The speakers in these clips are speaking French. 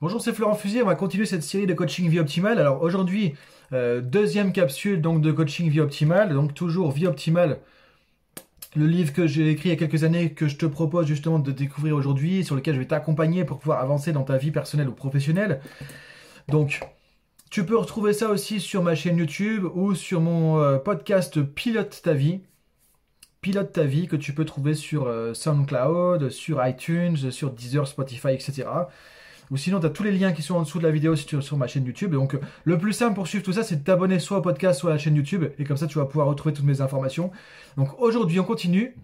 Bonjour, c'est Florent Fusier. On va continuer cette série de coaching vie optimale. Alors aujourd'hui, euh, deuxième capsule donc de coaching vie optimale. Donc toujours vie optimale, le livre que j'ai écrit il y a quelques années que je te propose justement de découvrir aujourd'hui, sur lequel je vais t'accompagner pour pouvoir avancer dans ta vie personnelle ou professionnelle. Donc tu peux retrouver ça aussi sur ma chaîne YouTube ou sur mon euh, podcast Pilote ta vie. Pilote ta vie que tu peux trouver sur euh, SoundCloud, sur iTunes, sur Deezer, Spotify, etc. Ou sinon, tu as tous les liens qui sont en dessous de la vidéo sur, sur ma chaîne YouTube. donc, le plus simple pour suivre tout ça, c'est de t'abonner soit au podcast, soit à la chaîne YouTube. Et comme ça, tu vas pouvoir retrouver toutes mes informations. Donc, aujourd'hui, on continue.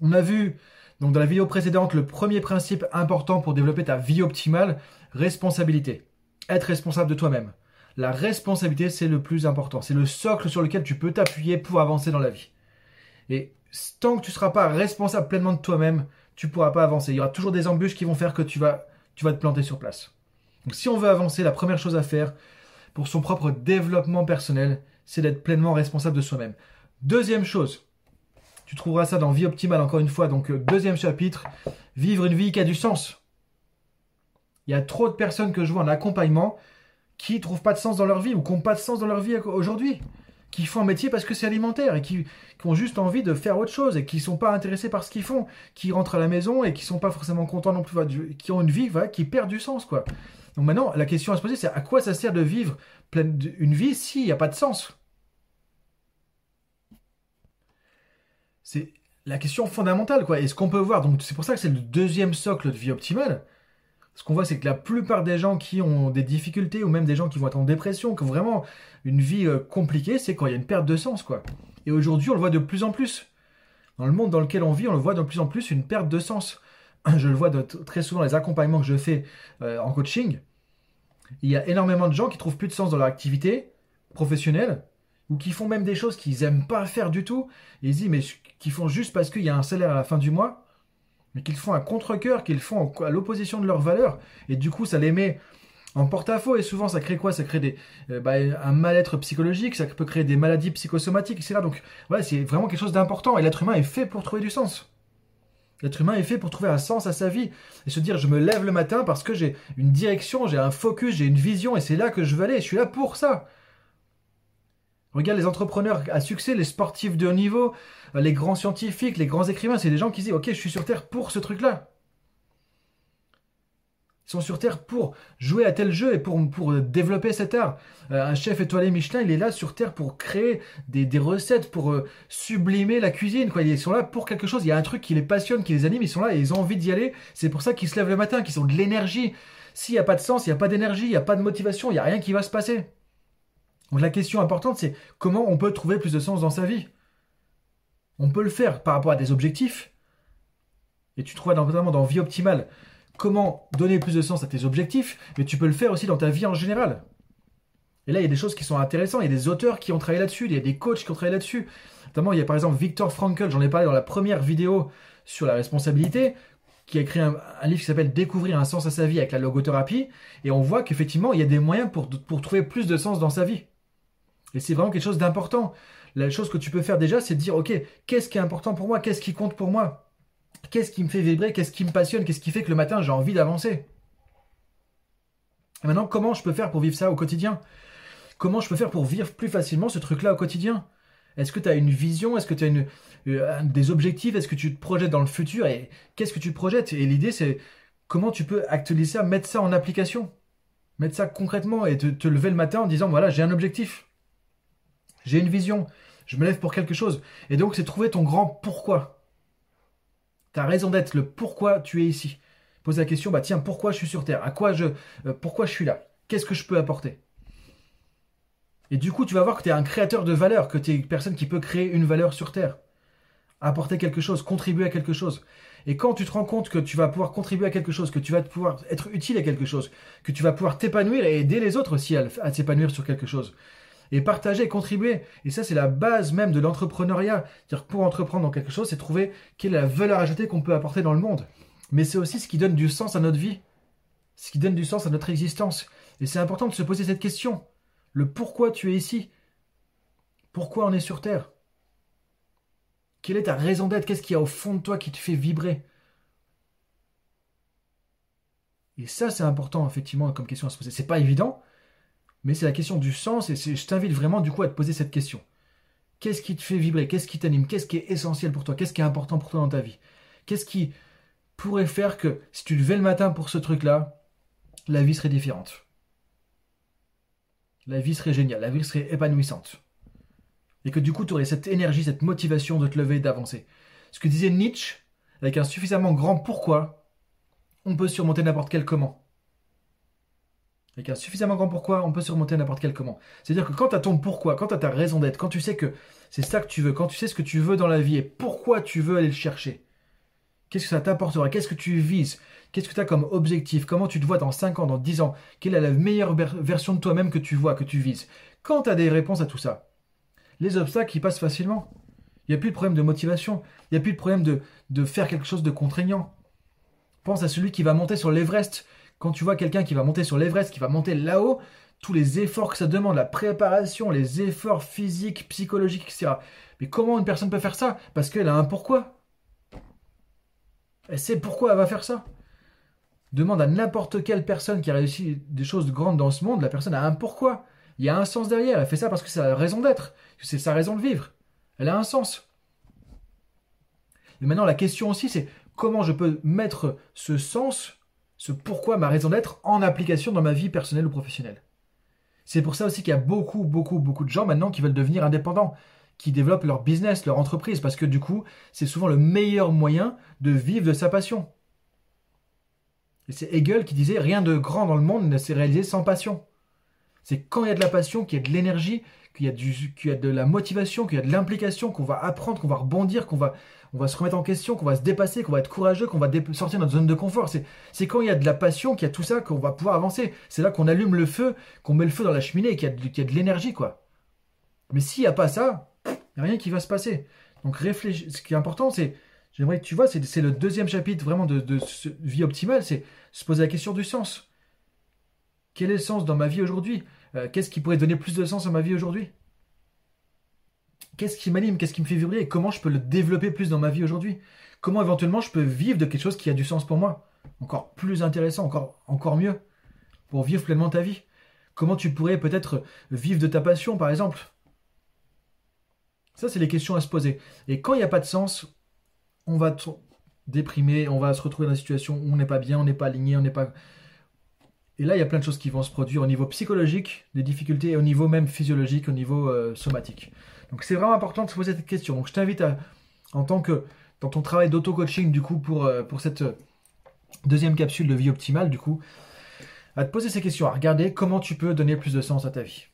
On a vu, donc, dans la vidéo précédente, le premier principe important pour développer ta vie optimale, responsabilité. Être responsable de toi-même. La responsabilité, c'est le plus important. C'est le socle sur lequel tu peux t'appuyer pour avancer dans la vie. Et tant que tu ne seras pas responsable pleinement de toi-même, tu ne pourras pas avancer. Il y aura toujours des embûches qui vont faire que tu vas tu vas te planter sur place. Donc si on veut avancer, la première chose à faire pour son propre développement personnel, c'est d'être pleinement responsable de soi-même. Deuxième chose, tu trouveras ça dans Vie Optimale encore une fois, donc euh, deuxième chapitre, vivre une vie qui a du sens. Il y a trop de personnes que je vois en accompagnement qui trouvent pas de sens dans leur vie ou qui n'ont pas de sens dans leur vie aujourd'hui qui font un métier parce que c'est alimentaire et qui, ont juste envie de faire autre chose et qui sont pas intéressés par ce qu'ils font, qui rentrent à la maison et qui sont pas forcément contents non plus, qui ont une vie qui perd du sens quoi. Donc maintenant, la question à se poser, c'est à quoi ça sert de vivre une vie s'il n'y a pas de sens? C'est la question fondamentale quoi. Et ce qu'on peut voir, donc c'est pour ça que c'est le deuxième socle de vie optimale ce qu'on voit, c'est que la plupart des gens qui ont des difficultés, ou même des gens qui vont être en dépression, vraiment une vie euh, compliquée, c'est quand il y a une perte de sens, quoi. Et aujourd'hui, on le voit de plus en plus. Dans le monde dans lequel on vit, on le voit de plus en plus une perte de sens. Je le vois très souvent dans les accompagnements que je fais euh, en coaching. Il y a énormément de gens qui trouvent plus de sens dans leur activité professionnelle, ou qui font même des choses qu'ils n'aiment pas faire du tout, et ils disent, mais qui font juste parce qu'il y a un salaire à la fin du mois, mais qu'ils font à contre-coeur, qu'ils font à l'opposition de leurs valeurs. Et du coup, ça les met en porte-à-faux. Et souvent, ça crée quoi? Ça crée des, euh, bah, un mal-être psychologique, ça peut créer des maladies psychosomatiques, etc. Donc, voilà, c'est vraiment quelque chose d'important. Et l'être humain est fait pour trouver du sens. L'être humain est fait pour trouver un sens à sa vie et se dire je me lève le matin parce que j'ai une direction, j'ai un focus, j'ai une vision et c'est là que je veux aller. Je suis là pour ça. Regarde les entrepreneurs à succès, les sportifs de haut niveau, les grands scientifiques, les grands écrivains, c'est des gens qui disent Ok, je suis sur Terre pour ce truc-là. Ils sont sur Terre pour jouer à tel jeu et pour, pour développer cet art. Euh, un chef étoilé Michelin, il est là sur Terre pour créer des, recettes, pour euh, sublimer la cuisine. Ils sont là pour quelque chose. Il y a un truc qui les passionne, qui les anime. Ils sont là et ils ont envie d'y aller. C'est pour ça qu'ils se lèvent le matin, qu'ils ont de l'énergie. S'il n'y a pas de sens, il n'y a pas d'énergie, il n'y a pas de motivation, il n'y a rien qui va se passer. Donc la question importante, c'est comment on peut trouver plus de sens dans sa vie On peut le faire par rapport à des objectifs. Et tu trouves notamment dans Vie Optimale comment donner plus de sens à tes objectifs, mais tu peux le faire aussi dans ta vie en général. Et là, il y a des choses qui sont intéressantes, il y a des auteurs qui ont travaillé là-dessus, il y a des coachs qui ont travaillé là-dessus. Notamment, il y a par exemple Victor Frankl, j'en ai parlé dans la première vidéo sur la responsabilité, qui a écrit un, livre qui s'appelle Découvrir un sens à sa vie avec la logothérapie, et on voit qu'effectivement, il y a des moyens pour, pour trouver plus de sens dans sa vie. Et c'est vraiment quelque chose d'important. La chose que tu peux faire déjà, c'est de dire, OK, qu'est-ce qui est important pour moi? Qu'est-ce qui compte pour moi? Qu'est-ce qui me fait vibrer? Qu'est-ce qui me passionne? Qu'est-ce qui fait que le matin, j'ai envie d'avancer? Maintenant, comment je peux faire pour vivre ça au quotidien? Comment je peux faire pour vivre plus facilement ce truc-là au quotidien? Est-ce que tu as une vision? Est-ce que tu as euh, des objectifs? Est-ce que tu te projettes dans le futur? Et qu'est-ce que tu projettes? Et l'idée, c'est comment tu peux actualiser ça, mettre ça en application? Mettre ça concrètement et te lever le matin en disant, voilà, j'ai un objectif. J'ai une vision. Je me lève pour quelque chose. Et donc, c'est trouver ton grand pourquoi. Tu as raison d'être, le pourquoi tu es ici. Pose la question, bah tiens, pourquoi je suis sur Terre? À quoi je, euh, pourquoi je suis là? Qu'est-ce que je peux apporter? Et du coup, tu vas voir que tu es un créateur de valeur, que tu es une personne qui peut créer une valeur sur Terre. Apporter quelque chose, contribuer à quelque chose. Et quand tu te rends compte que tu vas pouvoir contribuer à quelque chose, que tu vas pouvoir être utile à quelque chose, que tu vas pouvoir t'épanouir et aider les autres aussi à s'épanouir sur quelque chose, et partager, contribuer. Et ça, c'est la base même de l'entrepreneuriat. C'est-à-dire pour entreprendre dans quelque chose, c'est trouver quelle est la valeur ajoutée qu'on peut apporter dans le monde. Mais c'est aussi ce qui donne du sens à notre vie, ce qui donne du sens à notre existence. Et c'est important de se poser cette question. Le pourquoi tu es ici? Pourquoi on est sur Terre? Quelle est ta raison d'être? Qu'est-ce qu'il y a au fond de toi qui te fait vibrer? Et ça, c'est important, effectivement, comme question à se poser. C'est pas évident, mais c'est la question du sens, et je t'invite vraiment, du coup, à te poser cette question. Qu'est-ce qui te fait vibrer? Qu'est-ce qui t'anime? Qu'est-ce qui est essentiel pour toi? Qu'est-ce qui est important pour toi dans ta vie? Qu'est-ce qui pourrait faire que, si tu levais le matin pour ce truc-là, la vie serait différente? La vie serait géniale, la vie serait épanouissante. Et que du coup, tu aurais cette énergie, cette motivation de te lever et d'avancer. Ce que disait Nietzsche, avec un suffisamment grand pourquoi, on peut surmonter n'importe quel comment. Avec un suffisamment grand pourquoi, on peut surmonter n'importe quel comment. C'est-à-dire que quand tu as ton pourquoi, quand tu as ta raison d'être, quand tu sais que c'est ça que tu veux, quand tu sais ce que tu veux dans la vie et pourquoi tu veux aller le chercher, qu'est-ce que ça t'apportera, qu'est-ce que tu vises, qu'est-ce que tu as comme objectif, comment tu te vois dans 5 ans, dans 10 ans, quelle est la meilleure version de toi-même que tu vois, que tu vises. Quand tu as des réponses à tout ça, les obstacles, ils passent facilement. Il n'y a plus de problème de motivation, il n'y a plus de problème de, de faire quelque chose de contraignant. Pense à celui qui va monter sur l'Everest. Quand tu vois quelqu'un qui va monter sur l'Everest, qui va monter là-haut, tous les efforts que ça demande, la préparation, les efforts physiques, psychologiques, etc. Mais comment une personne peut faire ça? Parce qu'elle a un pourquoi. Elle sait pourquoi elle va faire ça. Demande à n'importe quelle personne qui a réussi des choses grandes dans ce monde, la personne a un pourquoi. Il y a un sens derrière. Elle fait ça parce que c'est sa raison d'être, c'est sa raison de vivre. Elle a un sens. Et maintenant, la question aussi, c'est comment je peux mettre ce sens, ce pourquoi, ma raison d'être, en application dans ma vie personnelle ou professionnelle. C'est pour ça aussi qu'il y a beaucoup, beaucoup, beaucoup de gens maintenant qui veulent devenir indépendants, qui développent leur business, leur entreprise, parce que du coup, c'est souvent le meilleur moyen de vivre de sa passion. Et c'est Hegel qui disait rien de grand dans le monde ne s'est réalisé sans passion. C'est quand il y a de la passion, qu'il y a de l'énergie, qu'il y, a qu'il y a de la motivation, qu'il y a de l'implication, qu'on va apprendre, qu'on va rebondir, qu'on va, on va se remettre en question, qu'on va se dépasser, qu'on va être courageux, qu'on va sortir de notre zone de confort. C'est quand il y a de la passion, qu'il y a tout ça, qu'on va pouvoir avancer. C'est là qu'on allume le feu, qu'on met le feu dans la cheminée, qu'il y, a de l'énergie, quoi. Mais s'il n'y a pas ça, il n'y a rien qui va se passer. Donc réfléchir. Ce qui est important, c'est, j'aimerais que tu vois, c'est le deuxième chapitre vraiment de, de vie optimale, c'est se poser la question du sens. Quel est le sens dans ma vie aujourd'hui? Euh, Qu'est-ce qui pourrait donner plus de sens à ma vie aujourd'hui? Qu'est-ce qui m'anime Qu'est-ce qui me fait vibrer Et comment je peux le développer plus dans ma vie aujourd'hui? Comment éventuellement je peux vivre de quelque chose qui a du sens pour moi? Encore plus intéressant, encore, encore mieux, pour vivre pleinement ta vie. Comment tu pourrais peut-être vivre de ta passion, par exemple? Ça, c'est les questions à se poser. Et quand il n'y a pas de sens, on va déprimer, on va se retrouver dans une situation où on n'est pas bien, on n'est pas aligné, on n'est pas... Et là, il y a plein de choses qui vont se produire au niveau psychologique, des difficultés, et au niveau même physiologique, au niveau euh, somatique. Donc c'est vraiment important de se poser cette question. Donc je t'invite à, en tant que dans ton travail d'auto-coaching du coup pour, euh, pour cette euh, deuxième capsule de vie optimale du coup, à te poser ces questions, à regarder comment tu peux donner plus de sens à ta vie.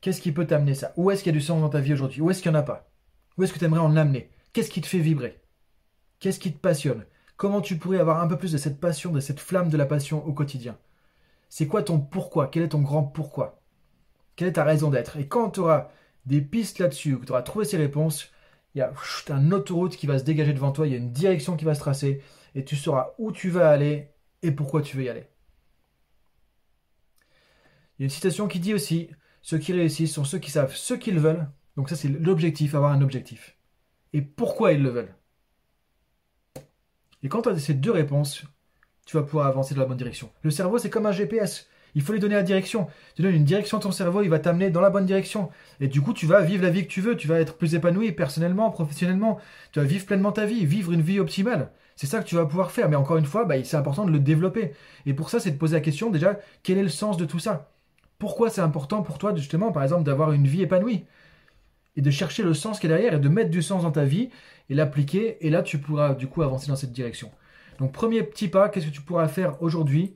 Qu'est-ce qui peut t'amener ça? Où est-ce qu'il y a du sens dans ta vie aujourd'hui? Où est-ce qu'il n'y en a pas? Où est-ce que tu aimerais en amener? Qu'est-ce qui te fait vibrer? Qu'est-ce qui te passionne? Comment tu pourrais avoir un peu plus de cette passion, de cette flamme de la passion au quotidien? C'est quoi ton pourquoi? Quel est ton grand pourquoi? Quelle est ta raison d'être? Et quand tu auras des pistes là-dessus, que tu auras trouvé ces réponses, il y a un autoroute qui va se dégager devant toi, il y a une direction qui va se tracer, et tu sauras où tu vas aller et pourquoi tu veux y aller. Il y a une citation qui dit aussi, ceux qui réussissent sont ceux qui savent ce qu'ils veulent, donc ça c'est l'objectif, avoir un objectif, et pourquoi ils le veulent. Et quand tu as ces deux réponses, tu vas pouvoir avancer dans la bonne direction. Le cerveau c'est comme un GPS. Il faut lui donner la direction. Tu donnes une direction à ton cerveau, il va t'amener dans la bonne direction. Et du coup, tu vas vivre la vie que tu veux. Tu vas être plus épanoui personnellement, professionnellement. Tu vas vivre pleinement ta vie, vivre une vie optimale. C'est ça que tu vas pouvoir faire. Mais encore une fois, bah, c'est important de le développer. Et pour ça, c'est de poser la question déjà, quel est le sens de tout ça? Pourquoi c'est important pour toi, justement, par exemple, d'avoir une vie épanouie? Et de chercher le sens qui est derrière et de mettre du sens dans ta vie et l'appliquer. Et là, tu pourras du coup avancer dans cette direction. Donc, premier petit pas, qu'est-ce que tu pourras faire aujourd'hui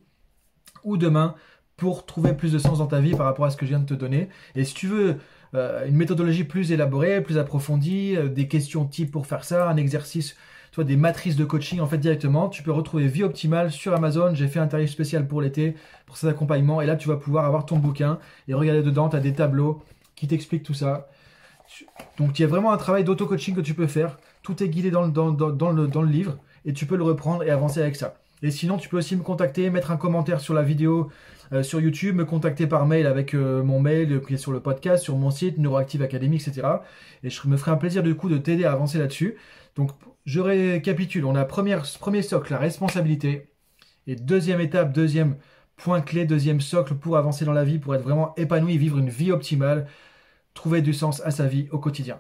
ou demain pour trouver plus de sens dans ta vie par rapport à ce que je viens de te donner. Et si tu veux euh, une méthodologie plus élaborée, plus approfondie, euh, des questions type pour faire ça, un exercice, toi, des matrices de coaching en fait directement, tu peux retrouver Vie Optimale sur Amazon. J'ai fait un tarif spécial pour l'été pour cet accompagnement. Et là, tu vas pouvoir avoir ton bouquin et regarder dedans. Tu as des tableaux qui t'expliquent tout ça. Donc, il y a vraiment un travail d'auto-coaching que tu peux faire. Tout est guidé dans le, dans, le, dans le livre et tu peux le reprendre et avancer avec ça. Et sinon, tu peux aussi me contacter, mettre un commentaire sur la vidéo euh, sur YouTube, me contacter par mail avec euh, mon mail qui est sur le podcast, sur mon site Neuroactive Academy, etc. Et je me ferai un plaisir du coup de t'aider à avancer là-dessus. Donc je récapitule, on a premier socle, la responsabilité. Et deuxième étape, deuxième point clé, deuxième socle pour avancer dans la vie, pour être vraiment épanoui, vivre une vie optimale, trouver du sens à sa vie au quotidien.